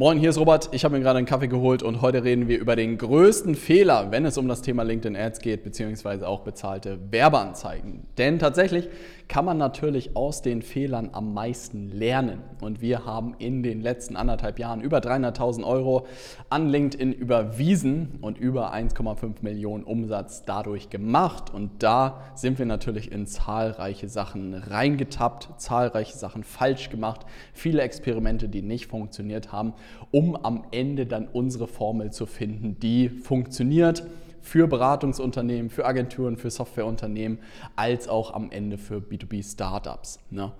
Moin, hier ist Robert. Ich habe mir gerade einen Kaffee geholt und heute reden wir über den größten Fehler, wenn es um das Thema LinkedIn Ads geht, beziehungsweise auch bezahlte Werbeanzeigen. Denn tatsächlich kann man natürlich aus den Fehlern am meisten lernen. Und wir haben in den letzten anderthalb Jahren über 300.000 Euro an LinkedIn überwiesen und über 1,5 Millionen Umsatz dadurch gemacht. Und da sind wir natürlich in zahlreiche Sachen reingetappt, zahlreiche Sachen falsch gemacht, viele Experimente, die nicht funktioniert haben um am Ende dann unsere Formel zu finden, die funktioniert für Beratungsunternehmen, für Agenturen, für Softwareunternehmen, als auch am Ende für B2B-Startups. Ne?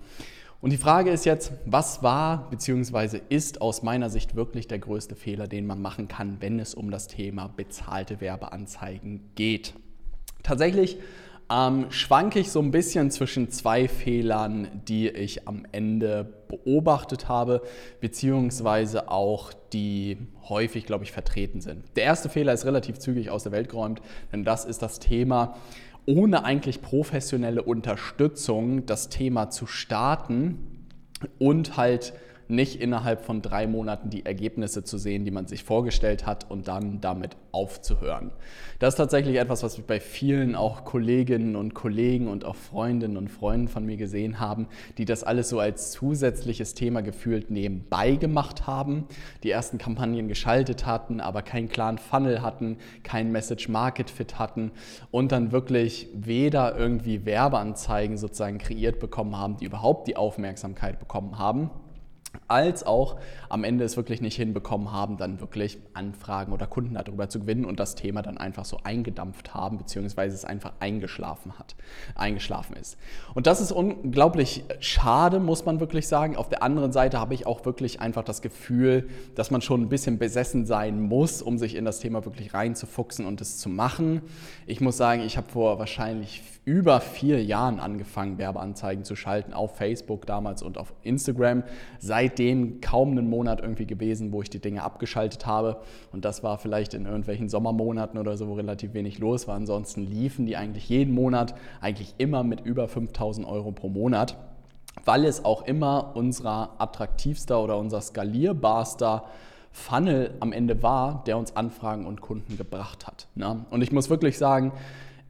Und die Frage ist jetzt, was war bzw. ist aus meiner Sicht wirklich der größte Fehler, den man machen kann, wenn es um das Thema bezahlte Werbeanzeigen geht? Tatsächlich ähm, schwanke ich so ein bisschen zwischen zwei Fehlern, die ich am Ende beobachtet habe, beziehungsweise auch die häufig, glaube ich, vertreten sind. Der erste Fehler ist relativ zügig aus der Welt geräumt, denn das ist das Thema, ohne eigentlich professionelle Unterstützung das Thema zu starten und halt nicht innerhalb von drei Monaten die Ergebnisse zu sehen, die man sich vorgestellt hat und dann damit aufzuhören. Das ist tatsächlich etwas, was wir bei vielen auch Kolleginnen und Kollegen und auch Freundinnen und Freunden von mir gesehen haben, die das alles so als zusätzliches Thema gefühlt nebenbei gemacht haben, die ersten Kampagnen geschaltet hatten, aber keinen klaren Funnel hatten, kein Message Market Fit hatten und dann wirklich weder irgendwie Werbeanzeigen sozusagen kreiert bekommen haben, die überhaupt die Aufmerksamkeit bekommen haben als auch am Ende es wirklich nicht hinbekommen haben, dann wirklich Anfragen oder Kunden darüber zu gewinnen und das Thema dann einfach so eingedampft haben, beziehungsweise es einfach eingeschlafen hat, eingeschlafen ist. Und das ist unglaublich schade, muss man wirklich sagen. Auf der anderen Seite habe ich auch wirklich einfach das Gefühl, dass man schon ein bisschen besessen sein muss, um sich in das Thema wirklich reinzufuchsen und es zu machen. Ich muss sagen, ich habe vor wahrscheinlich über vier Jahren angefangen, Werbeanzeigen zu schalten auf Facebook damals und auf Instagram. Seitdem kaum einen Monat irgendwie gewesen, wo ich die Dinge abgeschaltet habe. Und das war vielleicht in irgendwelchen Sommermonaten oder so, wo relativ wenig los war. Ansonsten liefen die eigentlich jeden Monat, eigentlich immer mit über 5000 Euro pro Monat, weil es auch immer unser attraktivster oder unser skalierbarster Funnel am Ende war, der uns Anfragen und Kunden gebracht hat. Ne? Und ich muss wirklich sagen,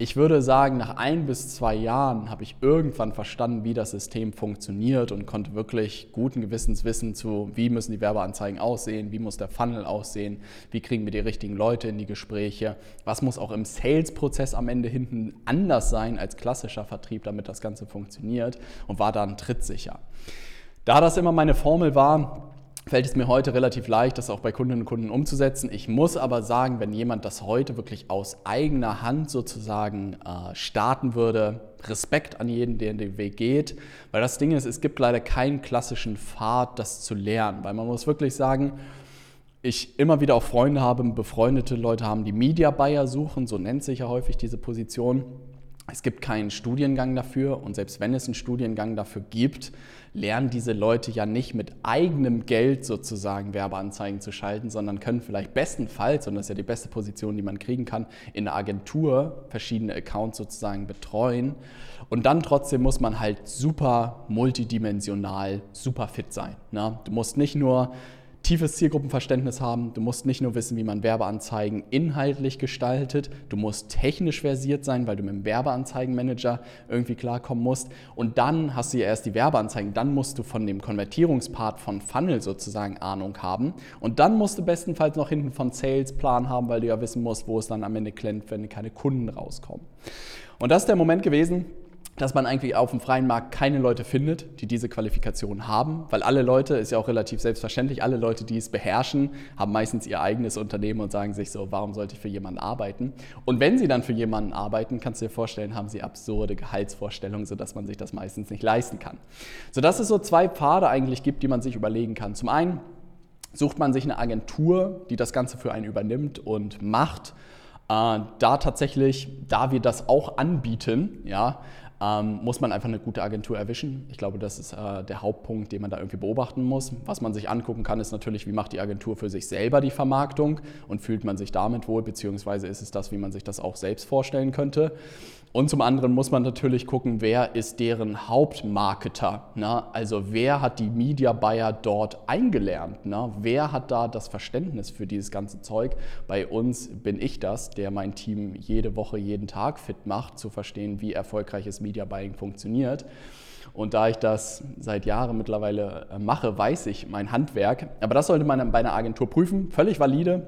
ich würde sagen, nach ein bis zwei Jahren habe ich irgendwann verstanden, wie das System funktioniert und konnte wirklich guten Gewissens wissen zu, wie müssen die Werbeanzeigen aussehen, wie muss der Funnel aussehen, wie kriegen wir die richtigen Leute in die Gespräche, was muss auch im Sales-Prozess am Ende hinten anders sein als klassischer Vertrieb, damit das Ganze funktioniert und war dann trittsicher. Da das immer meine Formel war, fällt es mir heute relativ leicht, das auch bei Kundinnen und Kunden umzusetzen. Ich muss aber sagen, wenn jemand das heute wirklich aus eigener Hand sozusagen äh, starten würde, Respekt an jeden, der den Weg geht, weil das Ding ist, es gibt leider keinen klassischen Pfad, das zu lernen, weil man muss wirklich sagen, ich immer wieder auch Freunde habe, befreundete Leute haben, die Media Buyer suchen, so nennt sich ja häufig diese Position. Es gibt keinen Studiengang dafür und selbst wenn es einen Studiengang dafür gibt, lernen diese Leute ja nicht mit eigenem Geld sozusagen Werbeanzeigen zu schalten, sondern können vielleicht bestenfalls, und das ist ja die beste Position, die man kriegen kann, in der Agentur verschiedene Accounts sozusagen betreuen. Und dann trotzdem muss man halt super multidimensional, super fit sein. Ne? Du musst nicht nur tiefes Zielgruppenverständnis haben. Du musst nicht nur wissen, wie man Werbeanzeigen inhaltlich gestaltet, du musst technisch versiert sein, weil du mit dem Werbeanzeigenmanager irgendwie klarkommen musst. Und dann hast du ja erst die Werbeanzeigen, dann musst du von dem Konvertierungspart von Funnel sozusagen Ahnung haben. Und dann musst du bestenfalls noch hinten von Salesplan haben, weil du ja wissen musst, wo es dann am Ende klemmt, wenn keine Kunden rauskommen. Und das ist der Moment gewesen, dass man eigentlich auf dem freien Markt keine Leute findet, die diese Qualifikation haben, weil alle Leute, ist ja auch relativ selbstverständlich, alle Leute, die es beherrschen, haben meistens ihr eigenes Unternehmen und sagen sich so, warum sollte ich für jemanden arbeiten? Und wenn sie dann für jemanden arbeiten, kannst du dir vorstellen, haben sie absurde Gehaltsvorstellungen, sodass man sich das meistens nicht leisten kann. Sodass es so zwei Pfade eigentlich gibt, die man sich überlegen kann. Zum einen sucht man sich eine Agentur, die das Ganze für einen übernimmt und macht. Äh, da tatsächlich, da wir das auch anbieten, ja, ähm, muss man einfach eine gute Agentur erwischen. Ich glaube, das ist äh, der Hauptpunkt, den man da irgendwie beobachten muss. Was man sich angucken kann, ist natürlich, wie macht die Agentur für sich selber die Vermarktung und fühlt man sich damit wohl, beziehungsweise ist es das, wie man sich das auch selbst vorstellen könnte. Und zum anderen muss man natürlich gucken, wer ist deren Hauptmarketer. Ne? Also wer hat die Media Buyer dort eingelernt? Ne? Wer hat da das Verständnis für dieses ganze Zeug? Bei uns bin ich das, der mein Team jede Woche, jeden Tag fit macht, zu verstehen, wie erfolgreiches Media Buying funktioniert. Und da ich das seit Jahren mittlerweile äh, mache, weiß ich mein Handwerk. Aber das sollte man bei einer Agentur prüfen. Völlig valide,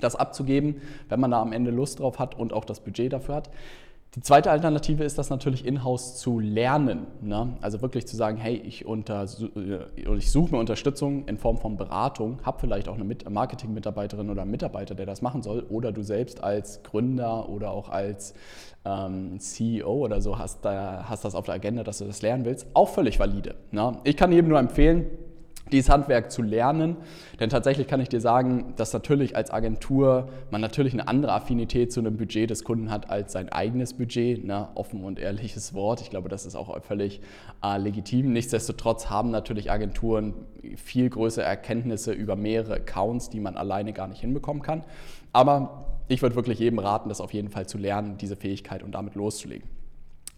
das abzugeben, wenn man da am Ende Lust drauf hat und auch das Budget dafür hat. Die zweite Alternative ist das natürlich in-house zu lernen. Ne? Also wirklich zu sagen, hey, ich, äh, ich suche mir Unterstützung in Form von Beratung, habe vielleicht auch eine Marketing-Mitarbeiterin oder einen Mitarbeiter, der das machen soll, oder du selbst als Gründer oder auch als ähm, CEO oder so hast, da, hast das auf der Agenda, dass du das lernen willst, auch völlig valide. Ne? Ich kann jedem nur empfehlen, dieses Handwerk zu lernen. Denn tatsächlich kann ich dir sagen, dass natürlich als Agentur man natürlich eine andere Affinität zu einem Budget des Kunden hat als sein eigenes Budget. Ne? Offen und ehrliches Wort. Ich glaube, das ist auch völlig äh, legitim. Nichtsdestotrotz haben natürlich Agenturen viel größere Erkenntnisse über mehrere Accounts, die man alleine gar nicht hinbekommen kann. Aber ich würde wirklich jedem raten, das auf jeden Fall zu lernen, diese Fähigkeit und damit loszulegen.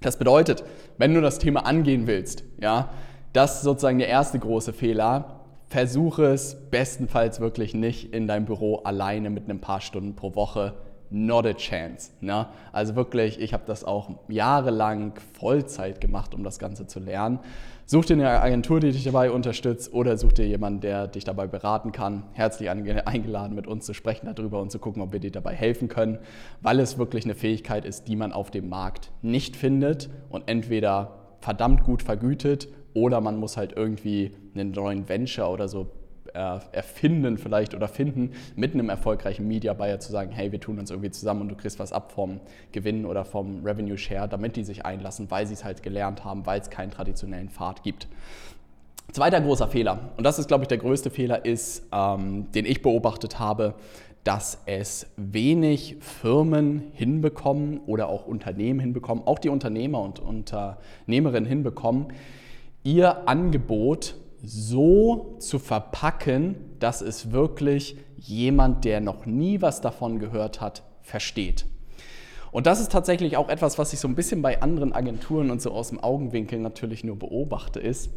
Das bedeutet, wenn du das Thema angehen willst, ja, das ist sozusagen der erste große Fehler. Versuche es bestenfalls wirklich nicht in deinem Büro alleine mit ein paar Stunden pro Woche. Not a chance. Ne? Also wirklich, ich habe das auch jahrelang Vollzeit gemacht, um das Ganze zu lernen. Such dir eine Agentur, die dich dabei unterstützt oder such dir jemanden, der dich dabei beraten kann. Herzlich eingeladen, mit uns zu sprechen darüber und zu gucken, ob wir dir dabei helfen können, weil es wirklich eine Fähigkeit ist, die man auf dem Markt nicht findet und entweder verdammt gut vergütet oder man muss halt irgendwie einen neuen Venture oder so äh, erfinden vielleicht oder finden, mit einem erfolgreichen Media Buyer zu sagen, hey, wir tun uns irgendwie zusammen und du kriegst was ab vom Gewinn oder vom Revenue Share, damit die sich einlassen, weil sie es halt gelernt haben, weil es keinen traditionellen Pfad gibt. Zweiter großer Fehler, und das ist, glaube ich, der größte Fehler, ist, ähm, den ich beobachtet habe, dass es wenig Firmen hinbekommen oder auch Unternehmen hinbekommen, auch die Unternehmer und Unternehmerinnen hinbekommen, ihr Angebot so zu verpacken, dass es wirklich jemand, der noch nie was davon gehört hat, versteht. Und das ist tatsächlich auch etwas, was ich so ein bisschen bei anderen Agenturen und so aus dem Augenwinkel natürlich nur beobachte, ist,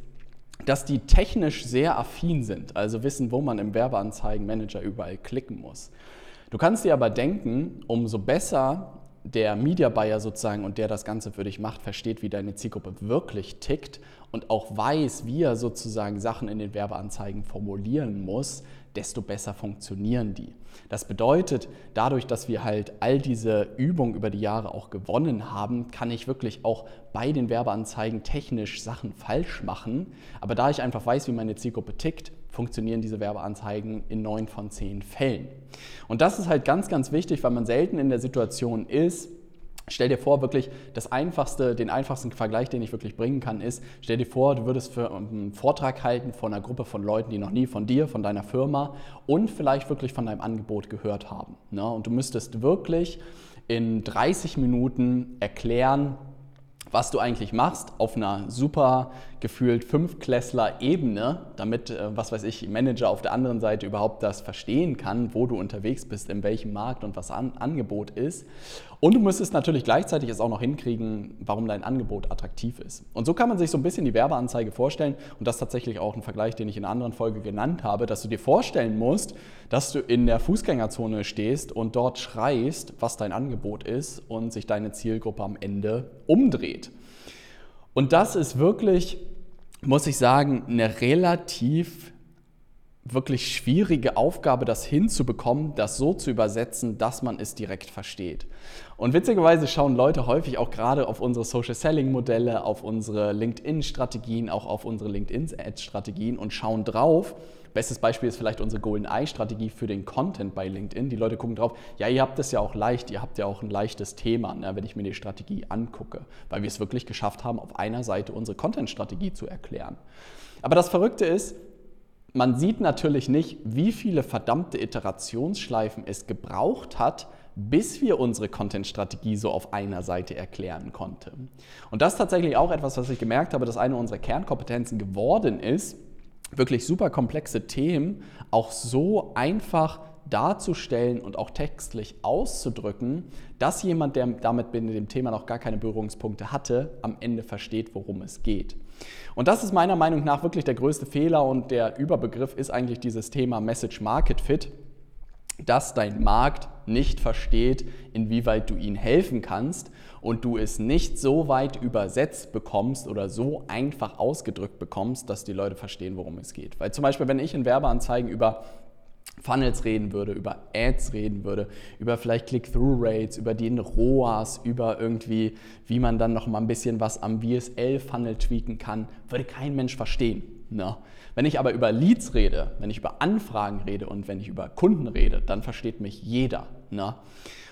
dass die technisch sehr affin sind, also wissen, wo man im Werbeanzeigenmanager überall klicken muss. Du kannst dir aber denken, umso besser der Media Buyer sozusagen und der das Ganze für dich macht, versteht, wie deine Zielgruppe wirklich tickt und auch weiß, wie er sozusagen Sachen in den Werbeanzeigen formulieren muss, desto besser funktionieren die. Das bedeutet, dadurch, dass wir halt all diese Übungen über die Jahre auch gewonnen haben, kann ich wirklich auch bei den Werbeanzeigen technisch Sachen falsch machen. Aber da ich einfach weiß, wie meine Zielgruppe tickt, funktionieren diese Werbeanzeigen in neun von zehn Fällen. Und das ist halt ganz, ganz wichtig, weil man selten in der Situation ist, Stell dir vor, wirklich das einfachste, den einfachsten Vergleich, den ich wirklich bringen kann, ist, stell dir vor, du würdest für einen Vortrag halten von einer Gruppe von Leuten, die noch nie von dir, von deiner Firma und vielleicht wirklich von deinem Angebot gehört haben. Ne? Und du müsstest wirklich in 30 Minuten erklären, was du eigentlich machst, auf einer super gefühlt Fünfklässler-Ebene, damit, äh, was weiß ich, Manager auf der anderen Seite überhaupt das verstehen kann, wo du unterwegs bist, in welchem Markt und was an Angebot ist. Und du müsstest natürlich gleichzeitig es auch noch hinkriegen, warum dein Angebot attraktiv ist. Und so kann man sich so ein bisschen die Werbeanzeige vorstellen und das ist tatsächlich auch ein Vergleich, den ich in einer anderen Folge genannt habe, dass du dir vorstellen musst, dass du in der Fußgängerzone stehst und dort schreist, was dein Angebot ist und sich deine Zielgruppe am Ende umdreht. Und das ist wirklich, muss ich sagen, eine relativ wirklich schwierige Aufgabe, das hinzubekommen, das so zu übersetzen, dass man es direkt versteht. Und witzigerweise schauen Leute häufig auch gerade auf unsere Social Selling Modelle, auf unsere LinkedIn-Strategien, auch auf unsere LinkedIn-Ads-Strategien und schauen drauf. Bestes Beispiel ist vielleicht unsere Golden Eye-Strategie für den Content bei LinkedIn. Die Leute gucken drauf, ja, ihr habt das ja auch leicht, ihr habt ja auch ein leichtes Thema, ne, wenn ich mir die Strategie angucke, weil wir es wirklich geschafft haben, auf einer Seite unsere Content-Strategie zu erklären. Aber das Verrückte ist, man sieht natürlich nicht, wie viele verdammte Iterationsschleifen es gebraucht hat, bis wir unsere Content-Strategie so auf einer Seite erklären konnten. Und das ist tatsächlich auch etwas, was ich gemerkt habe, dass eine unserer Kernkompetenzen geworden ist, wirklich super komplexe Themen auch so einfach darzustellen und auch textlich auszudrücken, dass jemand, der damit mit dem Thema noch gar keine Berührungspunkte hatte, am Ende versteht, worum es geht. Und das ist meiner Meinung nach wirklich der größte Fehler und der Überbegriff ist eigentlich dieses Thema Message Market Fit, dass dein Markt nicht versteht, inwieweit du ihnen helfen kannst und du es nicht so weit übersetzt bekommst oder so einfach ausgedrückt bekommst, dass die Leute verstehen, worum es geht. Weil zum Beispiel, wenn ich in Werbeanzeigen über Funnels reden würde, über Ads reden würde, über vielleicht Click-Through-Rates, über den ROAS, über irgendwie, wie man dann noch mal ein bisschen was am VSL-Funnel tweaken kann, würde kein Mensch verstehen. Ne? Wenn ich aber über Leads rede, wenn ich über Anfragen rede und wenn ich über Kunden rede, dann versteht mich jeder. Ne?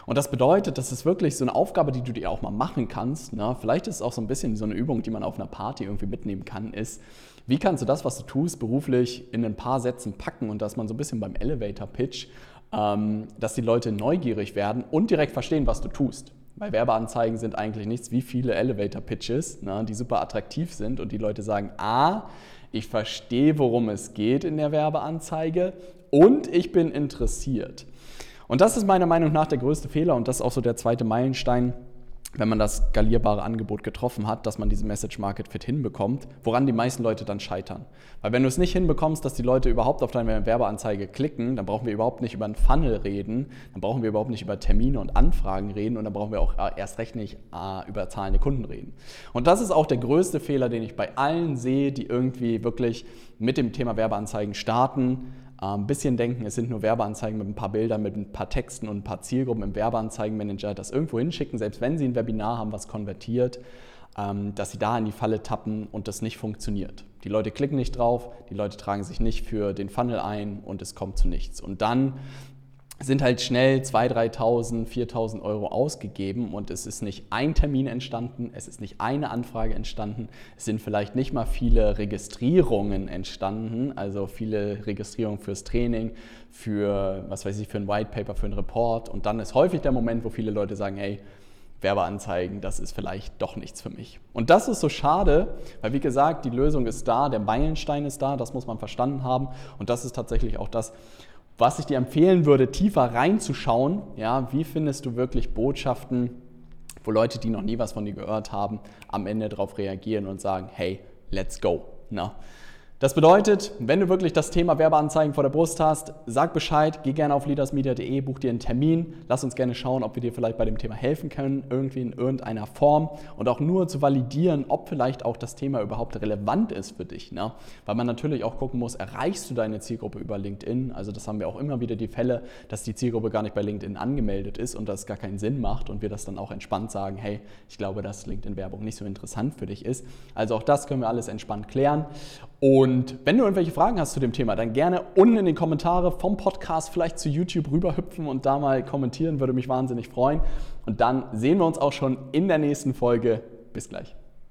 Und das bedeutet, das ist wirklich so eine Aufgabe, die du dir auch mal machen kannst. Ne? Vielleicht ist es auch so ein bisschen so eine Übung, die man auf einer Party irgendwie mitnehmen kann, ist, wie kannst du das, was du tust, beruflich in ein paar Sätzen packen und dass man so ein bisschen beim Elevator-Pitch, ähm, dass die Leute neugierig werden und direkt verstehen, was du tust. Weil Werbeanzeigen sind eigentlich nichts wie viele Elevator-Pitches, die super attraktiv sind und die Leute sagen, ah, ich verstehe, worum es geht in der Werbeanzeige und ich bin interessiert. Und das ist meiner Meinung nach der größte Fehler und das ist auch so der zweite Meilenstein wenn man das skalierbare Angebot getroffen hat, dass man diesen Message Market Fit hinbekommt, woran die meisten Leute dann scheitern. Weil wenn du es nicht hinbekommst, dass die Leute überhaupt auf deine Werbeanzeige klicken, dann brauchen wir überhaupt nicht über einen Funnel reden, dann brauchen wir überhaupt nicht über Termine und Anfragen reden und dann brauchen wir auch äh, erst recht nicht äh, über zahlende Kunden reden. Und das ist auch der größte Fehler, den ich bei allen sehe, die irgendwie wirklich mit dem Thema Werbeanzeigen starten ein ähm, bisschen denken, es sind nur Werbeanzeigen mit ein paar Bildern, mit ein paar Texten und ein paar Zielgruppen im Werbeanzeigenmanager, das irgendwo hinschicken, selbst wenn sie ein Webinar haben, was konvertiert, ähm, dass sie da in die Falle tappen und das nicht funktioniert. Die Leute klicken nicht drauf, die Leute tragen sich nicht für den Funnel ein und es kommt zu nichts. Und dann sind halt schnell 2.000, 3.000, 4.000 Euro ausgegeben und es ist nicht ein Termin entstanden, es ist nicht eine Anfrage entstanden, es sind vielleicht nicht mal viele Registrierungen entstanden, also viele Registrierungen fürs Training, für, was weiß ich, für ein White Paper, für einen Report und dann ist häufig der Moment, wo viele Leute sagen, hey, Werbeanzeigen, das ist vielleicht doch nichts für mich. Und das ist so schade, weil wie gesagt, die Lösung ist da, der Meilenstein ist da, das muss man verstanden haben und das ist tatsächlich auch das, was ich dir empfehlen würde, tiefer reinzuschauen, ja, wie findest du wirklich Botschaften, wo Leute, die noch nie was von dir gehört haben, am Ende darauf reagieren und sagen, hey, let's go. Na? Das bedeutet, wenn du wirklich das Thema Werbeanzeigen vor der Brust hast, sag Bescheid, geh gerne auf leadersmedia.de, buch dir einen Termin, lass uns gerne schauen, ob wir dir vielleicht bei dem Thema helfen können, irgendwie in irgendeiner Form und auch nur zu validieren, ob vielleicht auch das Thema überhaupt relevant ist für dich. Ne? Weil man natürlich auch gucken muss, erreichst du deine Zielgruppe über LinkedIn? Also das haben wir auch immer wieder die Fälle, dass die Zielgruppe gar nicht bei LinkedIn angemeldet ist und das gar keinen Sinn macht und wir das dann auch entspannt sagen, hey, ich glaube, dass LinkedIn-Werbung nicht so interessant für dich ist. Also auch das können wir alles entspannt klären. Und wenn du irgendwelche Fragen hast zu dem Thema, dann gerne unten in den Kommentare vom Podcast vielleicht zu YouTube rüberhüpfen und da mal kommentieren, würde mich wahnsinnig freuen. Und dann sehen wir uns auch schon in der nächsten Folge. Bis gleich.